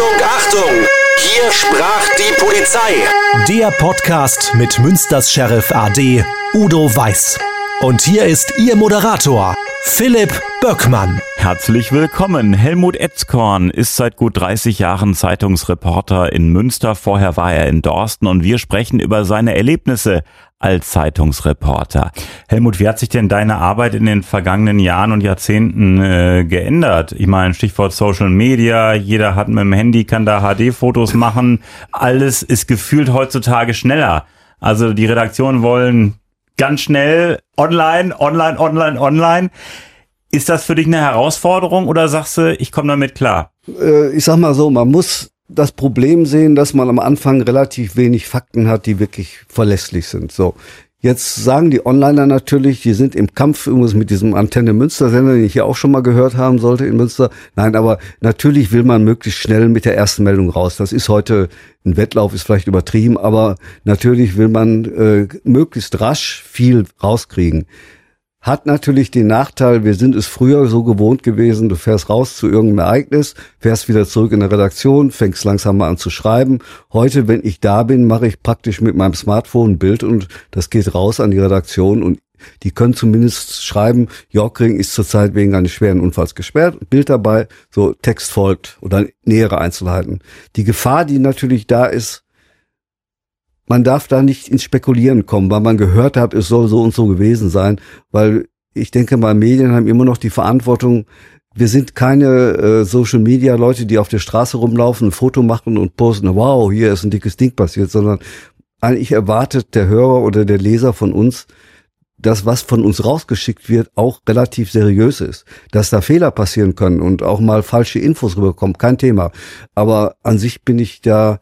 Achtung, Achtung! Hier sprach die Polizei. Der Podcast mit Münsters Sheriff AD Udo Weiß. Und hier ist Ihr Moderator, Philipp Böckmann. Herzlich willkommen. Helmut Etzkorn ist seit gut 30 Jahren Zeitungsreporter in Münster. Vorher war er in Dorsten und wir sprechen über seine Erlebnisse als Zeitungsreporter. Helmut, wie hat sich denn deine Arbeit in den vergangenen Jahren und Jahrzehnten äh, geändert? Ich meine, Stichwort Social Media, jeder hat mit dem Handy, kann da HD-Fotos machen. Alles ist gefühlt heutzutage schneller. Also die Redaktionen wollen ganz schnell online, online, online, online. Ist das für dich eine Herausforderung oder sagst du, ich komme damit klar? Äh, ich sag mal so, man muss das Problem sehen, dass man am Anfang relativ wenig Fakten hat, die wirklich verlässlich sind. So. Jetzt sagen die Onliner natürlich, die sind im Kampf übrigens mit diesem Antenne Münster Sender, den ich ja auch schon mal gehört haben sollte in Münster. Nein, aber natürlich will man möglichst schnell mit der ersten Meldung raus. Das ist heute ein Wettlauf, ist vielleicht übertrieben, aber natürlich will man äh, möglichst rasch viel rauskriegen. Hat natürlich den Nachteil, wir sind es früher so gewohnt gewesen, du fährst raus zu irgendeinem Ereignis, fährst wieder zurück in der Redaktion, fängst langsam mal an zu schreiben. Heute, wenn ich da bin, mache ich praktisch mit meinem Smartphone ein Bild und das geht raus an die Redaktion und die können zumindest schreiben, Jorkring ist zurzeit wegen eines schweren Unfalls gesperrt, Bild dabei, so Text folgt oder nähere Einzelheiten. Die Gefahr, die natürlich da ist, man darf da nicht ins Spekulieren kommen, weil man gehört hat, es soll so und so gewesen sein, weil ich denke mal, Medien haben immer noch die Verantwortung, wir sind keine äh, Social Media Leute, die auf der Straße rumlaufen, ein Foto machen und posten, wow, hier ist ein dickes Ding passiert, sondern eigentlich erwartet der Hörer oder der Leser von uns, dass was von uns rausgeschickt wird, auch relativ seriös ist. Dass da Fehler passieren können und auch mal falsche Infos rüberkommen, kein Thema. Aber an sich bin ich da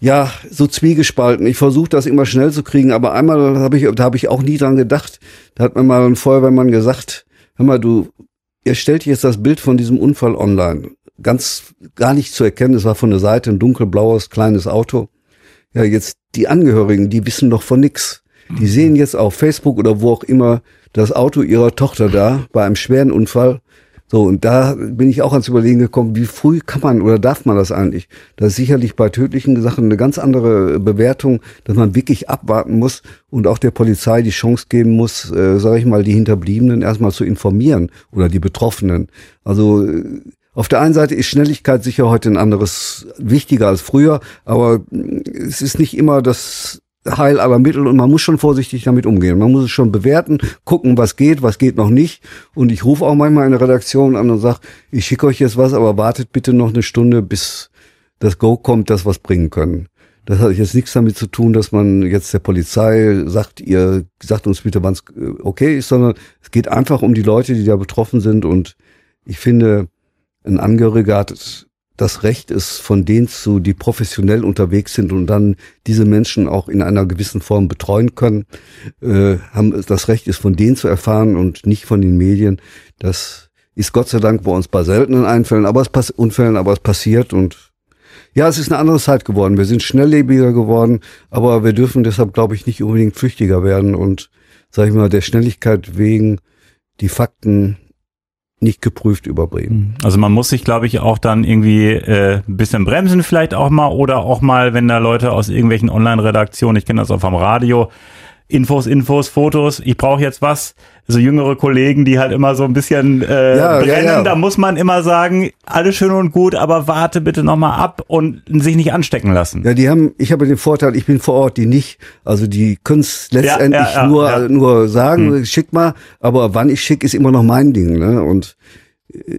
ja, so zwiegespalten. Ich versuche das immer schnell zu kriegen, aber einmal habe ich, da habe ich auch nie dran gedacht. Da hat mir mal ein Feuerwehrmann gesagt, hör mal, du, ihr stellt jetzt das Bild von diesem Unfall online. Ganz gar nicht zu erkennen, es war von der Seite ein dunkelblaues kleines Auto. Ja, jetzt die Angehörigen, die wissen doch von nix. Die sehen jetzt auf Facebook oder wo auch immer das Auto ihrer Tochter da bei einem schweren Unfall so, und da bin ich auch ans Überlegen gekommen, wie früh kann man oder darf man das eigentlich? Das ist sicherlich bei tödlichen Sachen eine ganz andere Bewertung, dass man wirklich abwarten muss und auch der Polizei die Chance geben muss, äh, sage ich mal, die Hinterbliebenen erstmal zu informieren oder die Betroffenen. Also äh, auf der einen Seite ist Schnelligkeit sicher heute ein anderes wichtiger als früher, aber äh, es ist nicht immer das Heil aller Mittel und man muss schon vorsichtig damit umgehen. Man muss es schon bewerten, gucken, was geht, was geht noch nicht. Und ich rufe auch manchmal eine Redaktion an und sage, ich schicke euch jetzt was, aber wartet bitte noch eine Stunde, bis das Go kommt, dass was bringen können. Das hat jetzt nichts damit zu tun, dass man jetzt der Polizei sagt, ihr sagt uns bitte, wann es äh, okay ist, sondern es geht einfach um die Leute, die da betroffen sind. Und ich finde, ein Angehöriger hat das Recht ist von denen zu, die professionell unterwegs sind und dann diese Menschen auch in einer gewissen Form betreuen können, äh, haben das Recht ist von denen zu erfahren und nicht von den Medien. Das ist Gott sei Dank bei uns bei seltenen Einfällen, aber es pass Unfällen, aber es passiert und ja, es ist eine andere Zeit geworden. Wir sind schnelllebiger geworden, aber wir dürfen deshalb, glaube ich, nicht unbedingt flüchtiger werden und, sage ich mal, der Schnelligkeit wegen die Fakten nicht geprüft überbringen. Also man muss sich, glaube ich, auch dann irgendwie äh, ein bisschen bremsen vielleicht auch mal oder auch mal, wenn da Leute aus irgendwelchen Online-Redaktionen, ich kenne das auch vom Radio, Infos, Infos, Fotos, ich brauche jetzt was. So jüngere Kollegen, die halt immer so ein bisschen äh, ja, brennen, ja, ja. da muss man immer sagen, alles schön und gut, aber warte bitte nochmal ab und sich nicht anstecken lassen. Ja, die haben, ich habe den Vorteil, ich bin vor Ort, die nicht. Also die können es letztendlich nur, nur sagen, hm. schick mal, aber wann ich schick, ist immer noch mein Ding. Ne? Und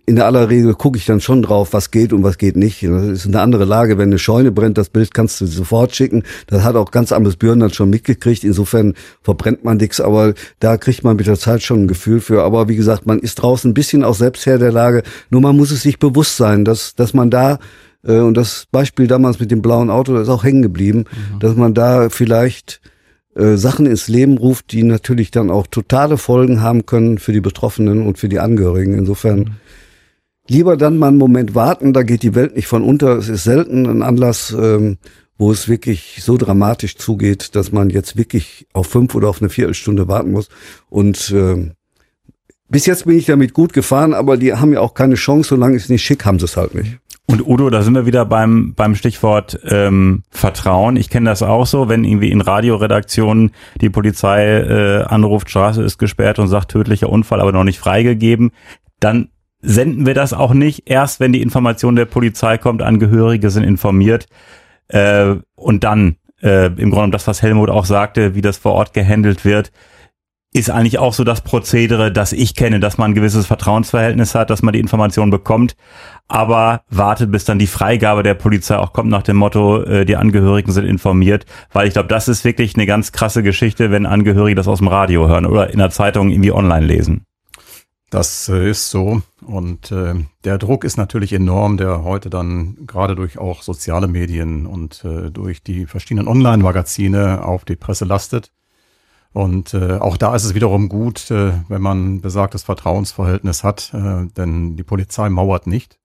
in der aller Regel gucke ich dann schon drauf, was geht und was geht nicht. Das ist eine andere Lage. Wenn eine Scheune brennt, das Bild kannst du sofort schicken. Das hat auch ganz anderes Björn dann schon mitgekriegt. Insofern verbrennt man nichts, aber da kriegt man mit der Zeit schon ein Gefühl für. Aber wie gesagt, man ist draußen ein bisschen auch selbst Herr der Lage. Nur man muss es sich bewusst sein, dass, dass man da äh, und das Beispiel damals mit dem blauen Auto, das ist auch hängen geblieben, mhm. dass man da vielleicht äh, Sachen ins Leben ruft, die natürlich dann auch totale Folgen haben können für die Betroffenen und für die Angehörigen. Insofern mhm. Lieber dann mal einen Moment warten, da geht die Welt nicht von unter. Es ist selten ein Anlass, ähm, wo es wirklich so dramatisch zugeht, dass man jetzt wirklich auf fünf oder auf eine Viertelstunde warten muss. Und ähm, bis jetzt bin ich damit gut gefahren, aber die haben ja auch keine Chance, solange es nicht schick, haben sie es halt nicht. Und Udo, da sind wir wieder beim, beim Stichwort ähm, Vertrauen. Ich kenne das auch so, wenn irgendwie in Radioredaktionen die Polizei äh, anruft, Straße ist gesperrt und sagt tödlicher Unfall, aber noch nicht freigegeben, dann senden wir das auch nicht. Erst wenn die Information der Polizei kommt, Angehörige sind informiert äh, und dann äh, im Grunde das, was Helmut auch sagte, wie das vor Ort gehandelt wird, ist eigentlich auch so das Prozedere, das ich kenne, dass man ein gewisses Vertrauensverhältnis hat, dass man die Information bekommt, aber wartet, bis dann die Freigabe der Polizei auch kommt nach dem Motto, äh, die Angehörigen sind informiert, weil ich glaube, das ist wirklich eine ganz krasse Geschichte, wenn Angehörige das aus dem Radio hören oder in der Zeitung irgendwie online lesen. Das äh, ist so. Und äh, der Druck ist natürlich enorm, der heute dann gerade durch auch soziale Medien und äh, durch die verschiedenen Online-Magazine auf die Presse lastet. Und äh, auch da ist es wiederum gut, äh, wenn man besagtes Vertrauensverhältnis hat, äh, denn die Polizei mauert nicht.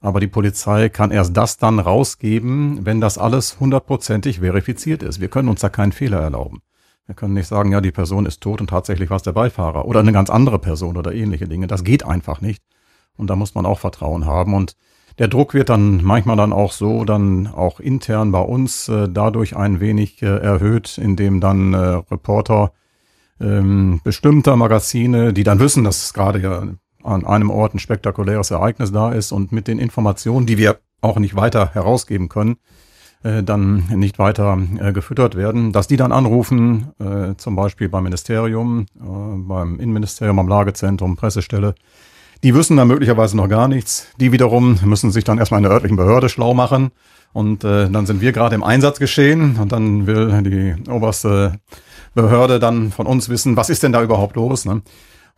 Aber die Polizei kann erst das dann rausgeben, wenn das alles hundertprozentig verifiziert ist. Wir können uns da keinen Fehler erlauben. Wir können nicht sagen, ja, die Person ist tot und tatsächlich war es der Beifahrer oder eine ganz andere Person oder ähnliche Dinge. Das geht einfach nicht. Und da muss man auch Vertrauen haben. Und der Druck wird dann manchmal dann auch so, dann auch intern bei uns äh, dadurch ein wenig äh, erhöht, indem dann äh, Reporter ähm, bestimmter Magazine, die dann wissen, dass gerade ja an einem Ort ein spektakuläres Ereignis da ist und mit den Informationen, die wir auch nicht weiter herausgeben können, äh, dann nicht weiter äh, gefüttert werden, dass die dann anrufen, äh, zum Beispiel beim Ministerium, äh, beim Innenministerium, am Lagezentrum, Pressestelle, die wissen dann möglicherweise noch gar nichts. Die wiederum müssen sich dann erstmal in der örtlichen Behörde schlau machen. Und äh, dann sind wir gerade im Einsatz geschehen und dann will die oberste Behörde dann von uns wissen, was ist denn da überhaupt los. Ne?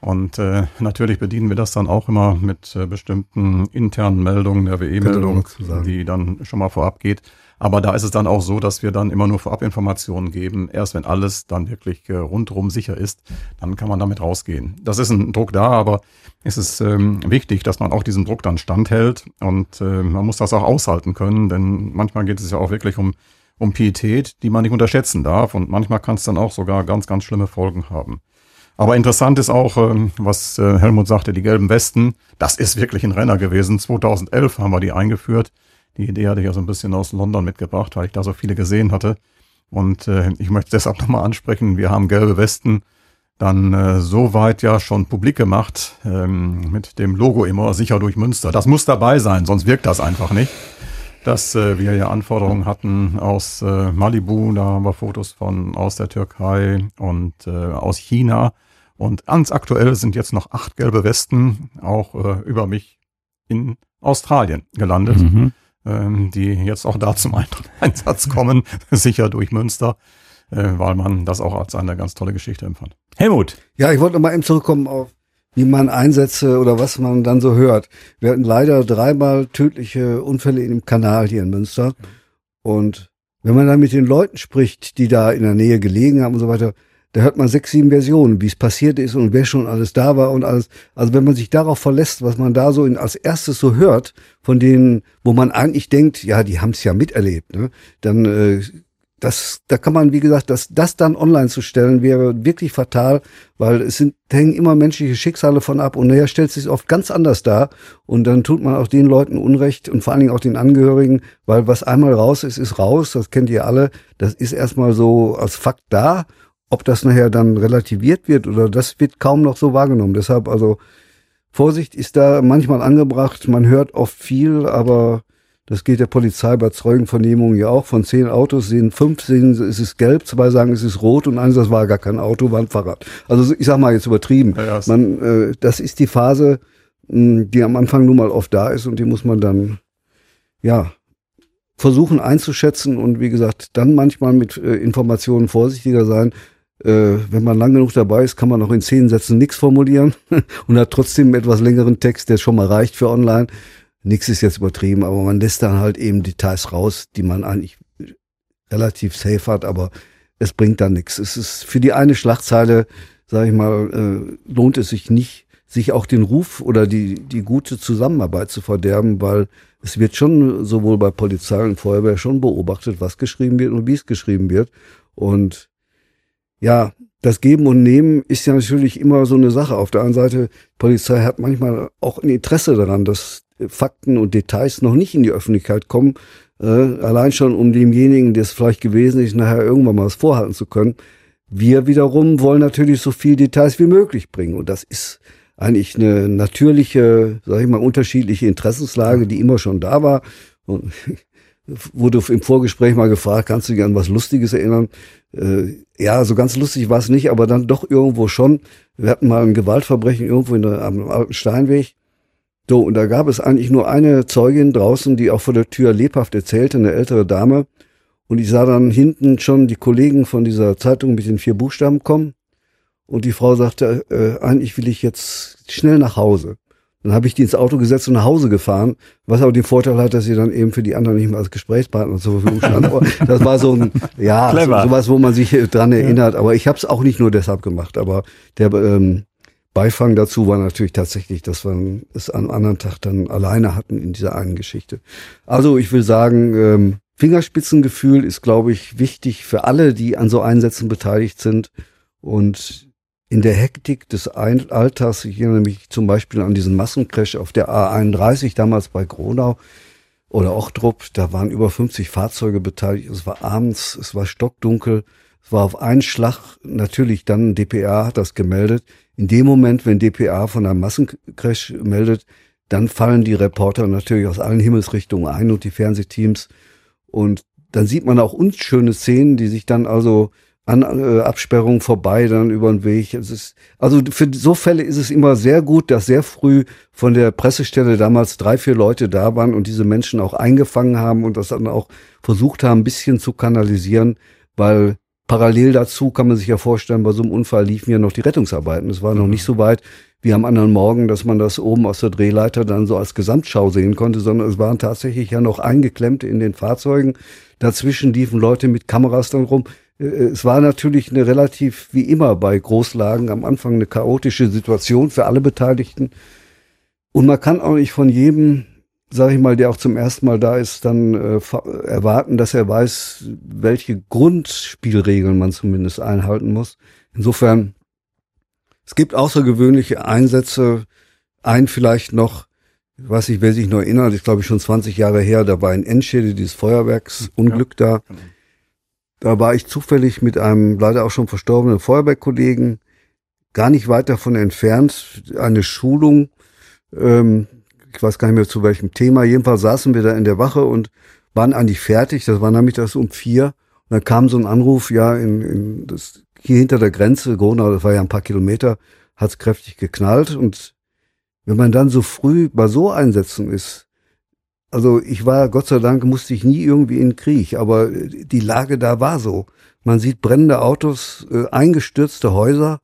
Und äh, natürlich bedienen wir das dann auch immer mit äh, bestimmten internen Meldungen, der WE-Meldung, die dann schon mal vorab geht. Aber da ist es dann auch so, dass wir dann immer nur Vorabinformationen geben. Erst wenn alles dann wirklich äh, rundrum sicher ist, dann kann man damit rausgehen. Das ist ein Druck da, aber es ist ähm, wichtig, dass man auch diesem Druck dann standhält und äh, man muss das auch aushalten können, denn manchmal geht es ja auch wirklich um, um Pietät, die man nicht unterschätzen darf und manchmal kann es dann auch sogar ganz, ganz schlimme Folgen haben. Aber interessant ist auch, ähm, was äh, Helmut sagte, die gelben Westen, das ist wirklich ein Renner gewesen. 2011 haben wir die eingeführt. Die Idee hatte ich ja so ein bisschen aus London mitgebracht, weil ich da so viele gesehen hatte. Und äh, ich möchte deshalb nochmal ansprechen, wir haben gelbe Westen dann äh, so weit ja schon publik gemacht, ähm, mit dem Logo immer sicher durch Münster. Das muss dabei sein, sonst wirkt das einfach nicht. Dass äh, wir ja Anforderungen hatten aus äh, Malibu, da haben wir Fotos von aus der Türkei und äh, aus China. Und ganz aktuell sind jetzt noch acht gelbe Westen auch äh, über mich in Australien gelandet. Mhm ähm, die jetzt auch da zum Einsatz kommen, sicher durch Münster, äh, weil man das auch als eine ganz tolle Geschichte empfand. Helmut. Ja, ich wollte noch mal eben zurückkommen auf wie man Einsätze oder was man dann so hört. Wir hatten leider dreimal tödliche Unfälle in dem Kanal hier in Münster. Und wenn man dann mit den Leuten spricht, die da in der Nähe gelegen haben und so weiter, da hört man sechs, sieben Versionen, wie es passiert ist und wer schon alles da war und alles. Also wenn man sich darauf verlässt, was man da so in, als erstes so hört, von denen, wo man eigentlich denkt, ja, die haben es ja miterlebt, ne? dann äh, das, da kann man, wie gesagt, das, das dann online zu stellen, wäre wirklich fatal, weil es sind, hängen immer menschliche Schicksale von ab und nachher stellt sich oft ganz anders dar und dann tut man auch den Leuten Unrecht und vor allen Dingen auch den Angehörigen, weil was einmal raus ist, ist raus, das kennt ihr alle, das ist erstmal so als Fakt da ob das nachher dann relativiert wird oder das wird kaum noch so wahrgenommen. Deshalb also Vorsicht ist da manchmal angebracht. Man hört oft viel, aber das geht der Polizei bei Zeugenvernehmungen ja auch. Von zehn Autos sehen fünf, sehen, es ist gelb, zwei sagen, es ist rot und eins, das war gar kein Auto, war ein Fahrrad. Also ich sag mal jetzt übertrieben. Ja, man, äh, das ist die Phase, mh, die am Anfang nun mal oft da ist und die muss man dann, ja, versuchen einzuschätzen und wie gesagt, dann manchmal mit äh, Informationen vorsichtiger sein, äh, wenn man lang genug dabei ist, kann man auch in zehn Sätzen nichts formulieren und hat trotzdem einen etwas längeren Text, der schon mal reicht für online. Nix ist jetzt übertrieben, aber man lässt dann halt eben Details raus, die man eigentlich relativ safe hat, aber es bringt dann nichts. Es ist für die eine Schlagzeile, sage ich mal, äh, lohnt es sich nicht, sich auch den Ruf oder die, die gute Zusammenarbeit zu verderben, weil es wird schon sowohl bei Polizei und Feuerwehr schon beobachtet, was geschrieben wird und wie es geschrieben wird. Und ja, das Geben und Nehmen ist ja natürlich immer so eine Sache. Auf der anderen Seite, Polizei hat manchmal auch ein Interesse daran, dass Fakten und Details noch nicht in die Öffentlichkeit kommen, äh, allein schon um demjenigen, der es vielleicht gewesen ist, nachher irgendwann mal was vorhalten zu können. Wir wiederum wollen natürlich so viel Details wie möglich bringen und das ist eigentlich eine natürliche, sag ich mal, unterschiedliche Interessenslage, die immer schon da war. Und wurde im Vorgespräch mal gefragt, kannst du dich an was Lustiges erinnern? Äh, ja, so ganz lustig war es nicht, aber dann doch irgendwo schon. Wir hatten mal ein Gewaltverbrechen irgendwo in der, am alten Steinweg. So, und da gab es eigentlich nur eine Zeugin draußen, die auch vor der Tür lebhaft erzählte, eine ältere Dame. Und ich sah dann hinten schon die Kollegen von dieser Zeitung mit den vier Buchstaben kommen. Und die Frau sagte, äh, eigentlich will ich jetzt schnell nach Hause. Dann habe ich die ins Auto gesetzt und nach Hause gefahren, was aber den Vorteil hat, dass sie dann eben für die anderen nicht mehr als Gesprächspartner zur Verfügung stand. Aber das war so ein, ja, so, sowas, wo man sich dran erinnert. Aber ich habe es auch nicht nur deshalb gemacht. Aber der ähm, Beifang dazu war natürlich tatsächlich, dass wir es am anderen Tag dann alleine hatten in dieser einen Geschichte. Also ich will sagen, ähm, Fingerspitzengefühl ist, glaube ich, wichtig für alle, die an so Einsätzen beteiligt sind. Und in der Hektik des Alltags, ich erinnere mich zum Beispiel an diesen Massencrash auf der A31 damals bei Gronau oder Ochtrup, da waren über 50 Fahrzeuge beteiligt, es war abends, es war stockdunkel, es war auf einen Schlag, natürlich dann DPA hat das gemeldet. In dem Moment, wenn DPA von einem Massencrash meldet, dann fallen die Reporter natürlich aus allen Himmelsrichtungen ein und die Fernsehteams. Und dann sieht man auch unschöne Szenen, die sich dann also an äh, Absperrungen vorbei, dann über den Weg. Es ist, also für so Fälle ist es immer sehr gut, dass sehr früh von der Pressestelle damals drei, vier Leute da waren und diese Menschen auch eingefangen haben und das dann auch versucht haben, ein bisschen zu kanalisieren, weil parallel dazu kann man sich ja vorstellen, bei so einem Unfall liefen ja noch die Rettungsarbeiten. Es war noch nicht so weit wie am anderen Morgen, dass man das oben aus der Drehleiter dann so als Gesamtschau sehen konnte, sondern es waren tatsächlich ja noch Eingeklemmte in den Fahrzeugen. Dazwischen liefen Leute mit Kameras dann rum. Äh, es war natürlich eine relativ, wie immer bei Großlagen, am Anfang eine chaotische Situation für alle Beteiligten. Und man kann auch nicht von jedem, sage ich mal, der auch zum ersten Mal da ist, dann äh, erwarten, dass er weiß, welche Grundspielregeln man zumindest einhalten muss. Insofern, es gibt außergewöhnliche Einsätze. Ein vielleicht noch, ich weiß nicht, wer sich noch erinnert, ist glaube ich schon 20 Jahre her, da war in Enschede dieses Feuerwerksunglück ja, da. Genau. Da war ich zufällig mit einem leider auch schon verstorbenen Feuerwehrkollegen gar nicht weit davon entfernt, eine Schulung, ähm, ich weiß gar nicht mehr zu welchem Thema, jedenfalls saßen wir da in der Wache und waren eigentlich fertig, das war nämlich das um vier, und dann kam so ein Anruf, ja, in, in das, hier hinter der Grenze, Gronau, das war ja ein paar Kilometer, hat's kräftig geknallt. Und wenn man dann so früh bei so Einsätzen ist, also ich war, Gott sei Dank, musste ich nie irgendwie in Krieg, aber die Lage da war so. Man sieht brennende Autos, äh, eingestürzte Häuser,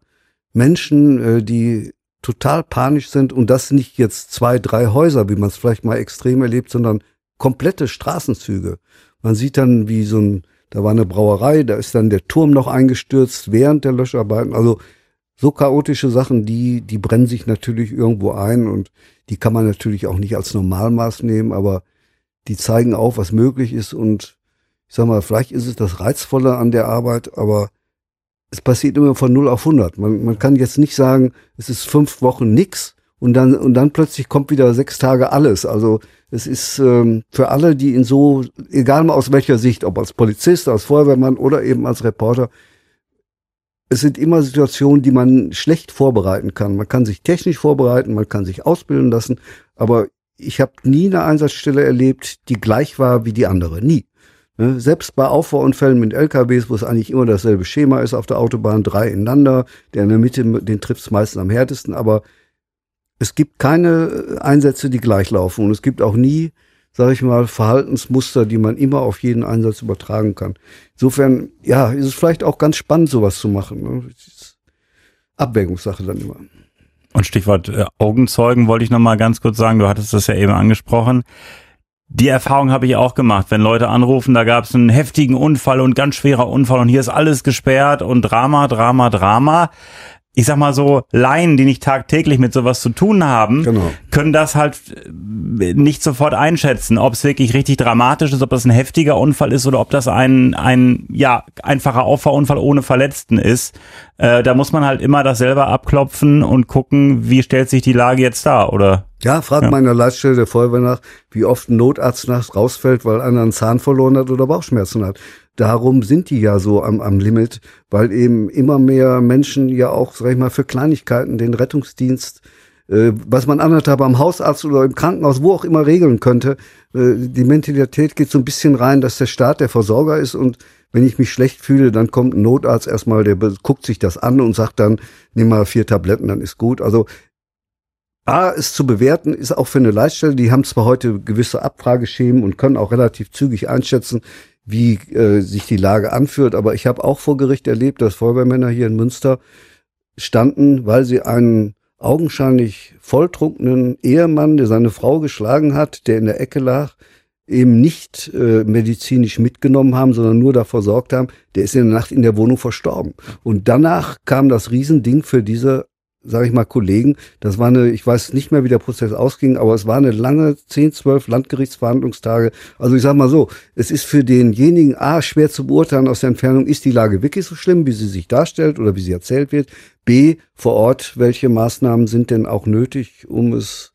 Menschen, äh, die total panisch sind und das nicht jetzt zwei, drei Häuser, wie man es vielleicht mal extrem erlebt, sondern komplette Straßenzüge. Man sieht dann, wie so ein, da war eine Brauerei, da ist dann der Turm noch eingestürzt während der Löscharbeiten. Also so chaotische Sachen, die, die brennen sich natürlich irgendwo ein und die kann man natürlich auch nicht als Normalmaß nehmen, aber die zeigen auf, was möglich ist und ich sag mal, vielleicht ist es das Reizvolle an der Arbeit, aber es passiert immer von 0 auf 100. Man, man kann jetzt nicht sagen, es ist fünf Wochen nix und dann, und dann plötzlich kommt wieder sechs Tage alles. Also es ist ähm, für alle, die in so, egal mal aus welcher Sicht, ob als Polizist, als Feuerwehrmann oder eben als Reporter, es sind immer Situationen, die man schlecht vorbereiten kann. Man kann sich technisch vorbereiten, man kann sich ausbilden lassen, aber ich habe nie eine Einsatzstelle erlebt, die gleich war wie die andere. Nie. Ne? Selbst bei Auffahrunfällen mit LKWs, wo es eigentlich immer dasselbe Schema ist auf der Autobahn, drei ineinander, der in der Mitte, den trifft meistens am härtesten, aber es gibt keine Einsätze, die gleich laufen und es gibt auch nie sage ich mal, Verhaltensmuster, die man immer auf jeden Einsatz übertragen kann. Insofern, ja, ist es vielleicht auch ganz spannend, sowas zu machen. Ne? Abwägungssache dann immer. Und Stichwort äh, Augenzeugen wollte ich noch mal ganz kurz sagen. Du hattest das ja eben angesprochen. Die Erfahrung habe ich auch gemacht, wenn Leute anrufen, da gab es einen heftigen Unfall und ganz schwerer Unfall und hier ist alles gesperrt und Drama, Drama, Drama. Ich sag mal so, Laien, die nicht tagtäglich mit sowas zu tun haben, Genau. können das halt äh, nicht sofort einschätzen, ob es wirklich richtig dramatisch ist, ob das ein heftiger Unfall ist oder ob das ein, ein ja, einfacher Auffahrunfall ohne Verletzten ist. Äh, da muss man halt immer das selber abklopfen und gucken, wie stellt sich die Lage jetzt dar, oder? Ja, frag Ja. mal in der Leitstelle der Feuerwehr nach, wie oft ein Notarzt nachts rausfällt, weil einer einen Zahn verloren hat oder Bauchschmerzen hat. Darum sind die ja so am, am Limit, weil eben immer mehr Menschen ja auch, sag ich mal, für Kleinigkeiten den Rettungsdienst, äh, was man anderthalb am Hausarzt oder im Krankenhaus, wo auch immer regeln könnte, äh, die Mentalität geht so ein bisschen rein, dass der Staat der Versorger ist und wenn ich mich schlecht fühle, dann kommt ein Notarzt erstmal, der guckt sich das an und sagt dann, nimm mal vier Tabletten, dann ist gut. Also A, es zu bewerten, ist auch für eine Leitstelle, die haben zwar heute gewisse Abfrageschemen und können auch relativ zügig einschätzen, wie äh, sich die Lage anführt, aber ich habe auch vor Gericht erlebt, dass Feuerwehrmänner hier in Münster standen, weil sie einen augenscheinlich volltrunkenen Ehemann, der seine Frau geschlagen hat, der in der Ecke lag, eben nicht äh, medizinisch mitgenommen haben, sondern nur dafür sorgt haben, der ist in der Nacht in der Wohnung verstorben. Und danach kam das Riesending für diese, sage ich mal, Kollegen. Das war eine, ich weiß nicht mehr, wie der Prozess ausging, aber es war eine lange 10, 12 Landgerichtsverhandlungstage. Also ich sage mal so, es ist für denjenigen A schwer zu beurteilen aus der Entfernung, ist die Lage wirklich so schlimm, wie sie sich darstellt oder wie sie erzählt wird. B, vor Ort, welche Maßnahmen sind denn auch nötig, um es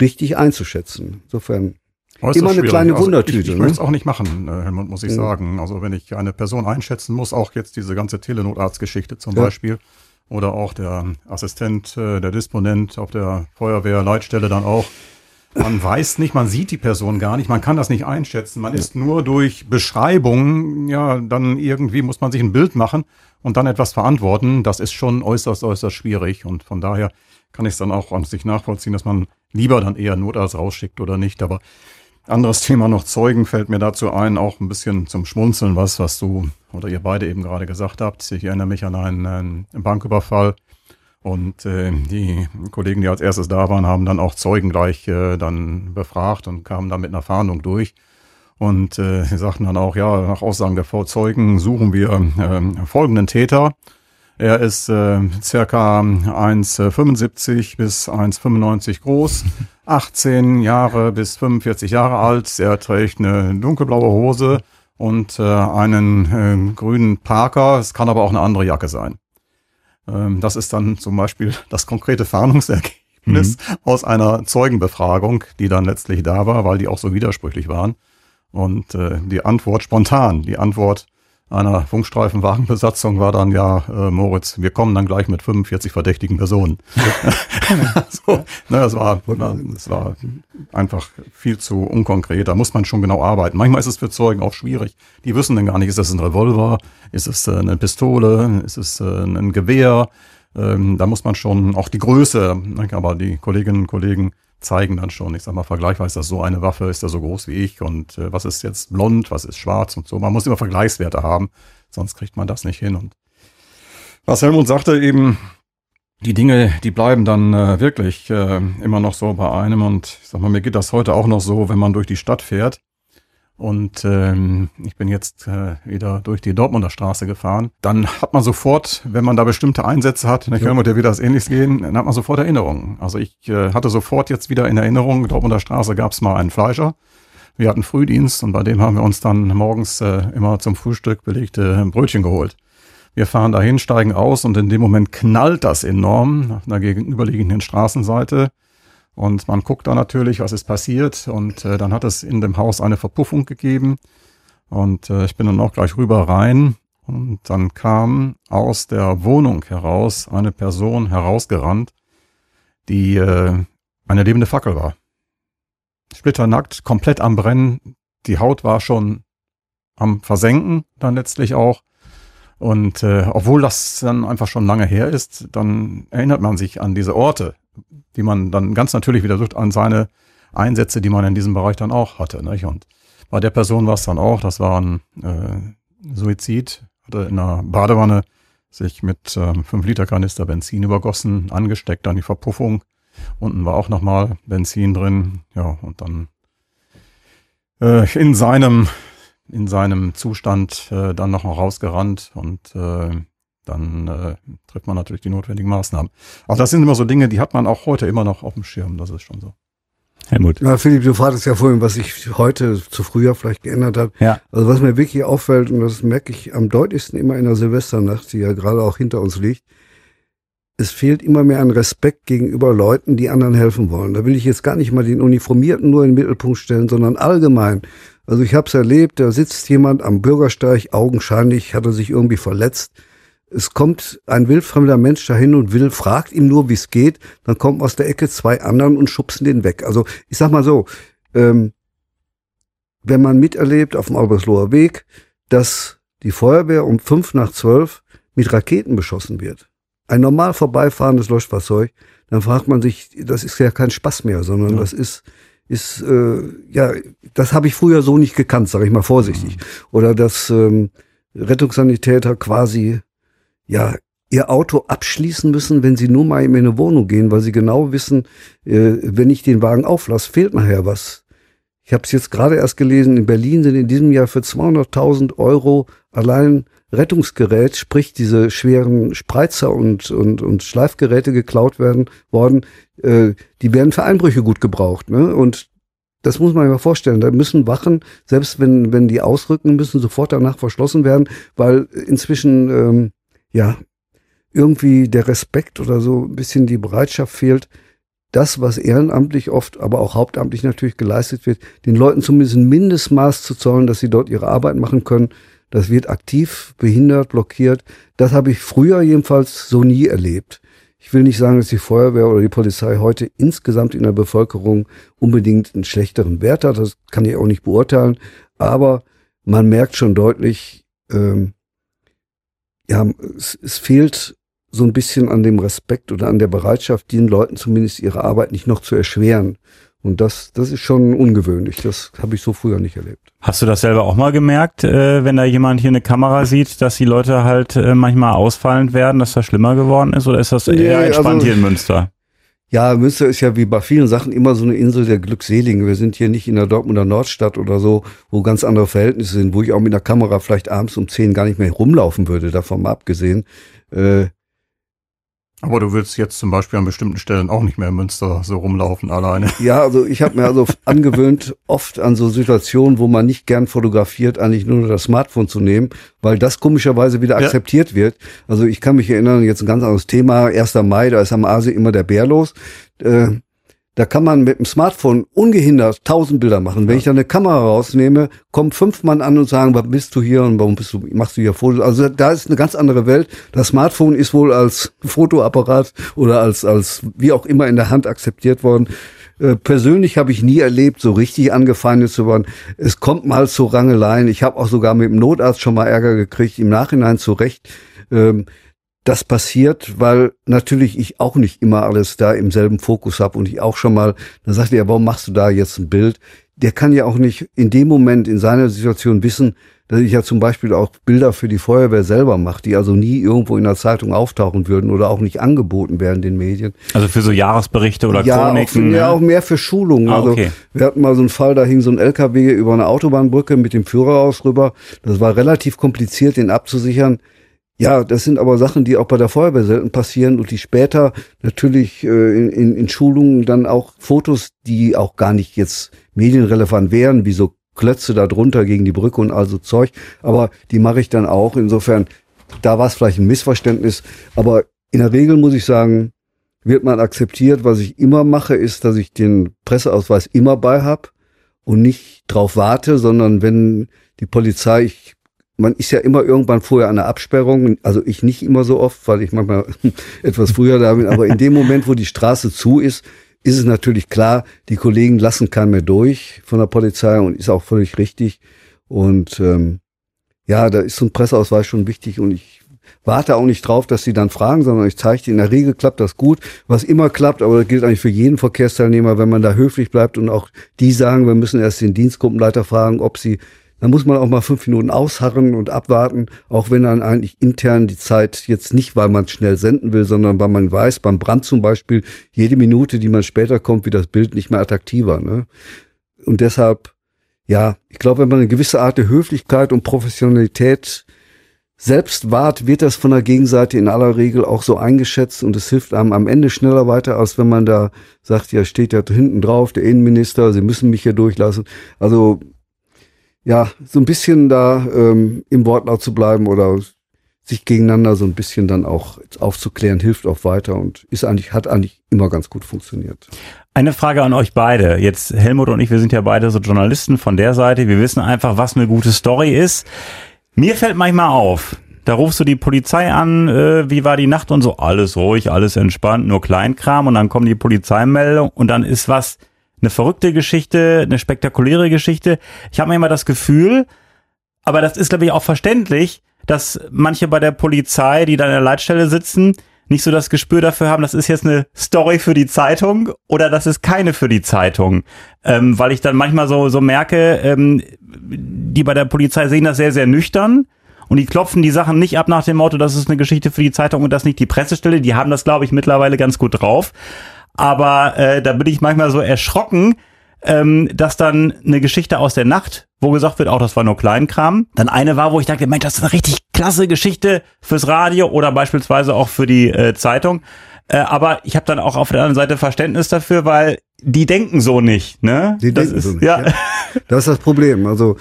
richtig einzuschätzen. Insofern ist Immer eine schwierig. kleine also Wundertüte, Ich, ich ne? möchte es auch nicht machen, äh, Helmut, muss ich Mhm. sagen. Also wenn ich eine Person einschätzen muss, auch jetzt diese ganze Telenotarztgeschichte zum Ja. Beispiel, oder auch der Assistent, äh, der Disponent auf der Feuerwehrleitstelle dann auch. Man weiß nicht, man sieht die Person gar nicht, man kann das nicht einschätzen. Man ist nur durch Beschreibung, ja, dann irgendwie muss man sich ein Bild machen und dann etwas verantworten. Das ist schon äußerst, äußerst schwierig. Und von daher kann ich es dann auch an sich nachvollziehen, dass man lieber dann eher Notarzt rausschickt oder nicht. Aber anderes Thema noch Zeugen fällt mir dazu ein, auch ein bisschen zum Schmunzeln, was, was du oder ihr beide eben gerade gesagt habt. Ich erinnere mich an einen, einen Banküberfall und äh, die Kollegen, die als erstes da waren, haben dann auch Zeugen gleich äh, dann befragt und kamen dann mit einer Fahndung durch. Und äh, sie sagten dann auch, ja, nach Aussagen der Zeugen suchen wir äh, folgenden Täter. Er ist äh, circa 1,75 bis 1,95 groß, 18 Jahre bis 45 Jahre alt. Er trägt eine dunkelblaue Hose und äh, einen äh, grünen Parker. Es kann aber auch eine andere Jacke sein. Ähm, das ist dann zum Beispiel das konkrete Fahndungsergebnis aus einer Zeugenbefragung, die dann letztlich da war, weil die auch so widersprüchlich waren. Und äh, die Antwort spontan, die Antwort einer Funkstreifenwagenbesatzung war dann ja, äh, Moritz, wir kommen dann gleich mit 45 verdächtigen Personen. so, ne, das, war, das war einfach viel zu unkonkret. Da muss man schon genau arbeiten. Manchmal ist es für Zeugen auch schwierig. Die wissen dann gar nicht, ist das ein Revolver, ist es äh, eine Pistole, ist es äh, ein Gewehr. Ähm, da muss man schon auch die Größe, ne, aber die Kolleginnen und Kollegen zeigen dann schon, ich sag mal, vergleichweise, dass so eine Waffe ist ja so groß wie ich und äh, was ist jetzt blond, was ist schwarz und so. Man muss immer Vergleichswerte haben, sonst kriegt man das nicht hin. Und was Helmut sagte eben, die Dinge, die bleiben dann äh, wirklich äh, immer noch so bei einem und ich sag mal, mir geht das heute auch noch so, wenn man durch die Stadt fährt. Und ähm, ich bin jetzt äh, wieder durch die Dortmunder Straße gefahren. Dann hat man sofort, wenn man da bestimmte Einsätze hat, ich ja. dir wieder das ähnliches gehen, dann hat man sofort Erinnerungen. Also ich äh, hatte sofort jetzt wieder in Erinnerung, Dortmunder Straße gab es mal einen Fleischer. Wir hatten Frühdienst und bei dem haben wir uns dann morgens äh, immer zum Frühstück belegte Brötchen geholt. Wir fahren dahin, steigen aus und in dem Moment knallt das enorm auf einer gegenüberliegenden Straßenseite. Und man guckt da natürlich, was ist passiert. Und äh, dann hat es in dem Haus eine Verpuffung gegeben. Und äh, ich bin dann auch gleich rüber rein. Und dann kam aus der Wohnung heraus eine Person herausgerannt, die äh, eine lebende Fackel war. Splitternackt, komplett am Brennen. Die Haut war schon am Versenken dann letztlich auch. Und äh, obwohl das dann einfach schon lange her ist, dann erinnert man sich an diese Orte, die man dann ganz natürlich wieder sucht, an seine Einsätze, die man in diesem Bereich dann auch hatte. Nicht? Und bei der Person war es dann auch, das war ein äh, Suizid, hatte in einer Badewanne sich mit ähm, 5 Liter Kanister Benzin übergossen, angesteckt, dann die Verpuffung. Unten war auch nochmal Benzin drin, ja, und dann äh, in seinem in seinem Zustand äh, dann noch rausgerannt und äh, dann äh, trifft man natürlich die notwendigen Maßnahmen. Aber das sind immer so Dinge, die hat man auch heute immer noch auf dem Schirm, das ist schon so. Helmut. Ja, Philipp, du fragtest ja vorhin, was sich heute zu früher vielleicht geändert hat. Ja. Also was mir wirklich auffällt, und das merke ich am deutlichsten immer in der Silvesternacht, die ja gerade auch hinter uns liegt, es fehlt immer mehr an Respekt gegenüber Leuten, die anderen helfen wollen. Da will ich jetzt gar nicht mal den Uniformierten nur in den Mittelpunkt stellen, sondern allgemein. Also ich habe es erlebt, da sitzt jemand am Bürgersteig, augenscheinlich hat er sich irgendwie verletzt. Es kommt ein wildfremder Mensch dahin und will, fragt ihm nur, wie es geht. Dann kommen aus der Ecke zwei anderen und schubsen den weg. Also ich sag mal so, ähm, wenn man miterlebt auf dem Albersloher Weg, dass die Feuerwehr um fünf nach zwölf mit Raketen beschossen wird, ein normal vorbeifahrendes Löschfahrzeug, dann fragt man sich, das ist ja kein Spaß mehr, sondern ja. das ist ist äh, ja, das habe ich früher so nicht gekannt, sage ich mal vorsichtig. Mhm. Oder dass ähm, Rettungssanitäter quasi ja ihr Auto abschließen müssen, wenn sie nur mal in eine Wohnung gehen, weil sie genau wissen, äh, wenn ich den Wagen auflasse, fehlt nachher was. Ich habe es jetzt gerade erst gelesen, in Berlin sind in diesem Jahr für 200.000 Euro allein Rettungsgerät, sprich diese schweren Spreizer und, und, und Schleifgeräte geklaut werden worden, äh, die werden für Einbrüche gut gebraucht. Ne? Und das muss man sich mal vorstellen. Da müssen Wachen, selbst wenn, wenn die ausrücken, müssen sofort danach verschlossen werden, weil inzwischen ähm, ja irgendwie der Respekt oder so ein bisschen die Bereitschaft fehlt, das, was ehrenamtlich oft, aber auch hauptamtlich natürlich geleistet wird, den Leuten zumindest ein Mindestmaß zu zollen, dass sie dort ihre Arbeit machen können, das wird aktiv behindert, blockiert. Das habe ich früher jedenfalls so nie erlebt. Ich will nicht sagen, dass die Feuerwehr oder die Polizei heute insgesamt in der Bevölkerung unbedingt einen schlechteren Wert hat. Das kann ich auch nicht beurteilen. Aber man merkt schon deutlich, ähm, ja, es, es fehlt so ein bisschen an dem Respekt oder an der Bereitschaft, den Leuten zumindest ihre Arbeit nicht noch zu erschweren. Und das, das ist schon ungewöhnlich. Das habe ich so früher nicht erlebt. Hast du das selber auch mal gemerkt, äh, wenn da jemand hier eine Kamera sieht, dass die Leute halt äh, manchmal ausfallend werden, dass das schlimmer geworden ist? Oder ist das eher nee, entspannt also, hier in Münster? Ja, Münster ist ja wie bei vielen Sachen immer so eine Insel der Glückseligen. Wir sind hier nicht in der Dortmunder Nordstadt oder so, wo ganz andere Verhältnisse sind, wo ich auch mit der Kamera vielleicht abends um zehn gar nicht mehr rumlaufen würde, davon mal abgesehen. Äh, aber du würdest jetzt zum Beispiel an bestimmten Stellen auch nicht mehr in Münster so rumlaufen alleine. Ja, also ich habe mir also angewöhnt, oft an so Situationen, wo man nicht gern fotografiert, eigentlich nur das Smartphone zu nehmen, weil das komischerweise wieder ja. akzeptiert wird. Also ich kann mich erinnern, jetzt ein ganz anderes Thema, 1. Mai, da ist am Asi immer der Bär los. Äh, da kann man mit dem Smartphone ungehindert tausend Bilder machen. Wenn ja. ich da eine Kamera rausnehme, kommen fünf Mann an und sagen, warum bist du hier und warum bist du, machst du hier Fotos? Also da ist eine ganz andere Welt. Das Smartphone ist wohl als Fotoapparat oder als, als wie auch immer in der Hand akzeptiert worden. Äh, persönlich habe ich nie erlebt, so richtig angefeindet zu werden. Es kommt mal zu Rangeleien. Ich habe auch sogar mit dem Notarzt schon mal Ärger gekriegt, im Nachhinein zu Recht. Ähm, das passiert, weil natürlich ich auch nicht immer alles da im selben Fokus habe und ich auch schon mal, dann sagt er, warum machst du da jetzt ein Bild? Der kann ja auch nicht in dem Moment in seiner Situation wissen, dass ich ja zum Beispiel auch Bilder für die Feuerwehr selber mache, die also nie irgendwo in der Zeitung auftauchen würden oder auch nicht angeboten werden den Medien. Also für so Jahresberichte oder ja, Chroniken? Auch ne? Ja, auch mehr für Schulungen. Ah, also okay. wir hatten mal so einen Fall, da hing so ein LKW über eine Autobahnbrücke mit dem Führerhaus rüber. Das war relativ kompliziert, den abzusichern. Ja, das sind aber Sachen, die auch bei der Feuerwehr selten passieren und die später natürlich äh, in, in, Schulungen dann auch Fotos, die auch gar nicht jetzt medienrelevant wären, wie so Klötze da drunter gegen die Brücke und also Zeug, aber die mache ich dann auch. Insofern, da war es vielleicht ein Missverständnis, aber in der Regel muss ich sagen, wird man akzeptiert. Was ich immer mache, ist, dass ich den Presseausweis immer bei hab und nicht drauf warte, sondern wenn die Polizei, ich man ist ja immer irgendwann vorher an der Absperrung, also ich nicht immer so oft, weil ich manchmal etwas früher da bin, aber in dem Moment, wo die Straße zu ist, ist es natürlich klar, die Kollegen lassen keinen mehr durch von der Polizei und ist auch völlig richtig. Und ähm, ja, da ist so ein Presseausweis schon wichtig und ich warte auch nicht drauf, dass sie dann fragen, sondern ich zeige in der Regel klappt das gut. Was immer klappt, aber das gilt eigentlich für jeden Verkehrsteilnehmer, wenn man da höflich bleibt und auch die sagen, wir müssen erst den Dienstgruppenleiter fragen, ob sie da muss man auch mal fünf Minuten ausharren und abwarten, auch wenn dann eigentlich intern die Zeit jetzt nicht, weil man schnell senden will, sondern weil man weiß, beim Brand zum Beispiel, jede Minute, die man später kommt, wird das Bild nicht mehr attraktiver. Ne? Und deshalb, ja, ich glaube, wenn man eine gewisse Art der Höflichkeit und Professionalität selbst wahrt, wird das von der Gegenseite in aller Regel auch so eingeschätzt und es hilft einem am Ende schneller weiter, als wenn man da sagt, ja, steht ja hinten drauf, der Innenminister, Sie müssen mich hier durchlassen. Also ja, so ein bisschen da ähm, im Wortlaut zu bleiben oder sich gegeneinander so ein bisschen dann auch aufzuklären, hilft auch weiter und ist eigentlich, hat eigentlich immer ganz gut funktioniert. Eine Frage an euch beide. Jetzt Helmut und ich, wir sind ja beide so Journalisten von der Seite. Wir wissen einfach, was eine gute Story ist. Mir fällt manchmal auf, da rufst du die Polizei an, äh, wie war die Nacht und so, alles ruhig, alles entspannt, nur Kleinkram und dann kommt die Polizeimeldung und dann ist was, eine verrückte Geschichte, eine spektakuläre Geschichte. Ich habe manchmal das Gefühl, aber das ist glaube ich auch verständlich, dass manche bei der Polizei, die da in der Leitstelle sitzen, nicht so das Gespür dafür haben, das ist jetzt eine Story für die Zeitung oder das ist keine für die Zeitung. Ähm, weil ich dann manchmal so, so merke, ähm, die bei der Polizei sehen das sehr, sehr nüchtern und die klopfen die Sachen nicht ab nach dem Motto, das ist eine Geschichte für die Zeitung und das nicht die Pressestelle. Die haben das, glaube ich, mittlerweile ganz gut drauf. Aber äh, da bin ich manchmal so erschrocken, ähm, dass dann eine Geschichte aus der Nacht, wo gesagt wird, auch das war nur Kleinkram, dann eine war, wo ich dachte, Mensch, das ist eine richtig klasse Geschichte fürs Radio oder beispielsweise auch für die äh, Zeitung. Äh, aber ich habe dann auch auf der anderen Seite Verständnis dafür, weil die denken so nicht. Ne? Die das denken ist, so nicht. Ja. Ja. Das ist das Problem. Also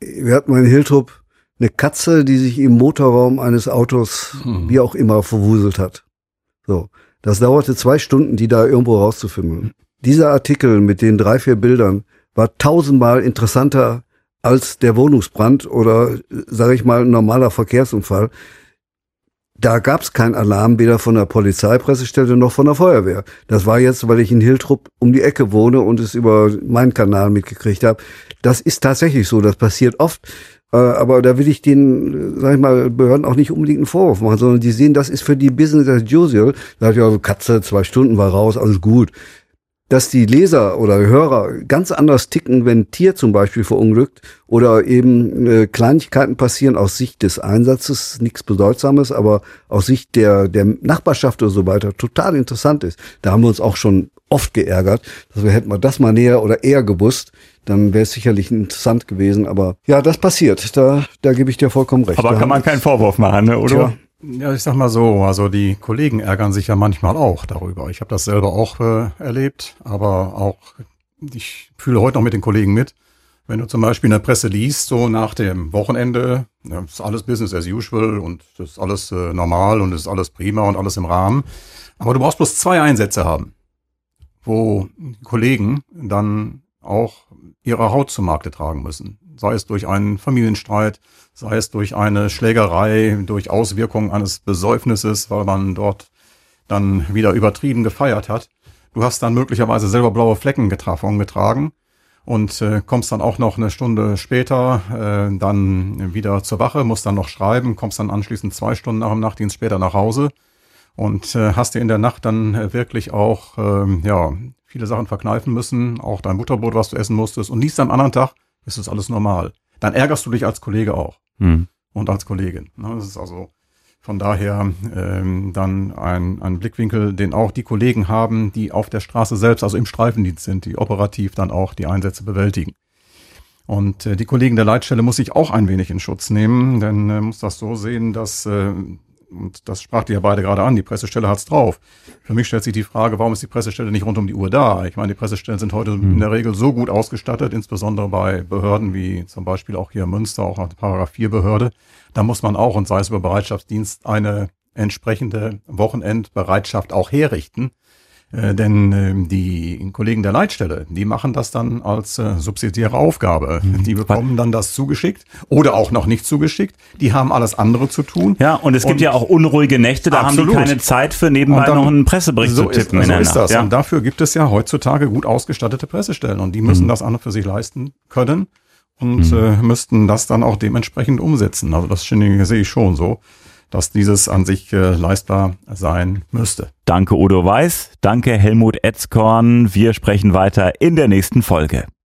wir hatten mal in Hiltrup eine Katze, die sich im Motorraum eines Autos, wie auch immer, verwuselt hat. So, das dauerte zwei Stunden, die da irgendwo rauszufinden. Dieser Artikel mit den drei, vier Bildern war tausendmal interessanter als der Wohnungsbrand oder, sage ich mal, ein normaler Verkehrsunfall. Da gab es keinen Alarm, weder von der Polizeipressestelle noch von der Feuerwehr. Das war jetzt, weil ich in Hiltrup um die Ecke wohne und es über meinen Kanal mitgekriegt habe. Das ist tatsächlich so, das passiert oft. Äh, Aber da will ich den, sag ich mal, Behörden auch nicht unbedingt einen Vorwurf machen, sondern die sehen, das ist für die Business as usual. Da hat ja Katze, zwei Stunden war raus, alles gut dass die Leser oder Hörer ganz anders ticken, wenn Tier zum Beispiel verunglückt oder eben äh, Kleinigkeiten passieren aus Sicht des Einsatzes, nichts Bedeutsames, aber aus Sicht der, der Nachbarschaft oder so weiter total interessant ist. Da haben wir uns auch schon oft geärgert, dass wir hätten wir das mal näher oder eher gewusst, dann wäre es sicherlich interessant gewesen. Aber ja, das passiert. Da, da gebe ich dir vollkommen recht. Aber Da kann man keinen Vorwurf machen, ne? oder? Tja, Ja, ich sag mal so, also die Kollegen ärgern sich ja manchmal auch darüber. Ich habe das selber auch äh, erlebt, aber auch ich fühle heute noch mit den Kollegen mit. Wenn du zum Beispiel in der Presse liest, so nach dem Wochenende, ja, ist alles Business as usual und das ist alles äh, normal und ist alles prima und alles im Rahmen. Aber du brauchst bloß zwei Einsätze haben, wo Kollegen dann auch ihre Haut zu Markte tragen müssen. Sei es durch einen Familienstreit, sei es durch eine Schlägerei, durch Auswirkungen eines Besäufnisses, weil man dort dann wieder übertrieben gefeiert hat. Du hast dann möglicherweise selber blaue Flecken getra- getragen und äh, kommst dann auch noch eine Stunde später äh, dann wieder zur Wache, musst dann noch schreiben, kommst dann anschließend zwei Stunden nach dem Nachtdienst später nach Hause und äh, hast dir in der Nacht dann äh, wirklich auch ähm, ja viele Sachen verkneifen müssen, auch dein Butterbrot, was du essen musstest und liest am anderen Tag, ist das alles normal. Dann ärgerst du dich als Kollege auch Hm. und als Kollegin. Ne, Das ist also von daher ähm, dann ein, ein Blickwinkel, den auch die Kollegen haben, die auf der Straße selbst, also im Streifendienst sind, die operativ dann auch die Einsätze bewältigen. Und äh, die Kollegen der Leitstelle muss ich auch ein wenig in Schutz nehmen, denn äh, muss das so sehen, dass, äh, und das sprach ihr ja beide gerade an, die Pressestelle hat's drauf. Für mich stellt sich die Frage, warum ist die Pressestelle nicht rund um die Uhr da? Ich meine, die Pressestellen sind heute in der Regel so gut ausgestattet, insbesondere bei Behörden wie zum Beispiel auch hier in Münster, auch eine Paragraph 4 Behörde. Da muss man auch, und sei es über Bereitschaftsdienst, eine entsprechende Wochenendbereitschaft auch herrichten. Äh, denn ähm, die Kollegen der Leitstelle, die machen das dann als äh, subsidiäre Aufgabe. Mhm. Die bekommen dann das zugeschickt oder auch noch nicht zugeschickt. Die haben alles andere zu tun. Ja, und es gibt Und- ja auch unruhige Nächte, da haben Absolut. die keine Zeit für nebenbei dann- noch einen Pressebericht so zu tippen Ist, so ist das. Ja. Und dafür gibt es ja heutzutage gut ausgestattete Pressestellen und die Mhm. müssen das an und für sich leisten können und äh, müssten das dann auch dementsprechend umsetzen. Also das sehe ich schon so, dass dieses an sich äh, leistbar sein müsste. Danke Udo Weiß, danke Helmut Etzkorn. Wir sprechen weiter in der nächsten Folge.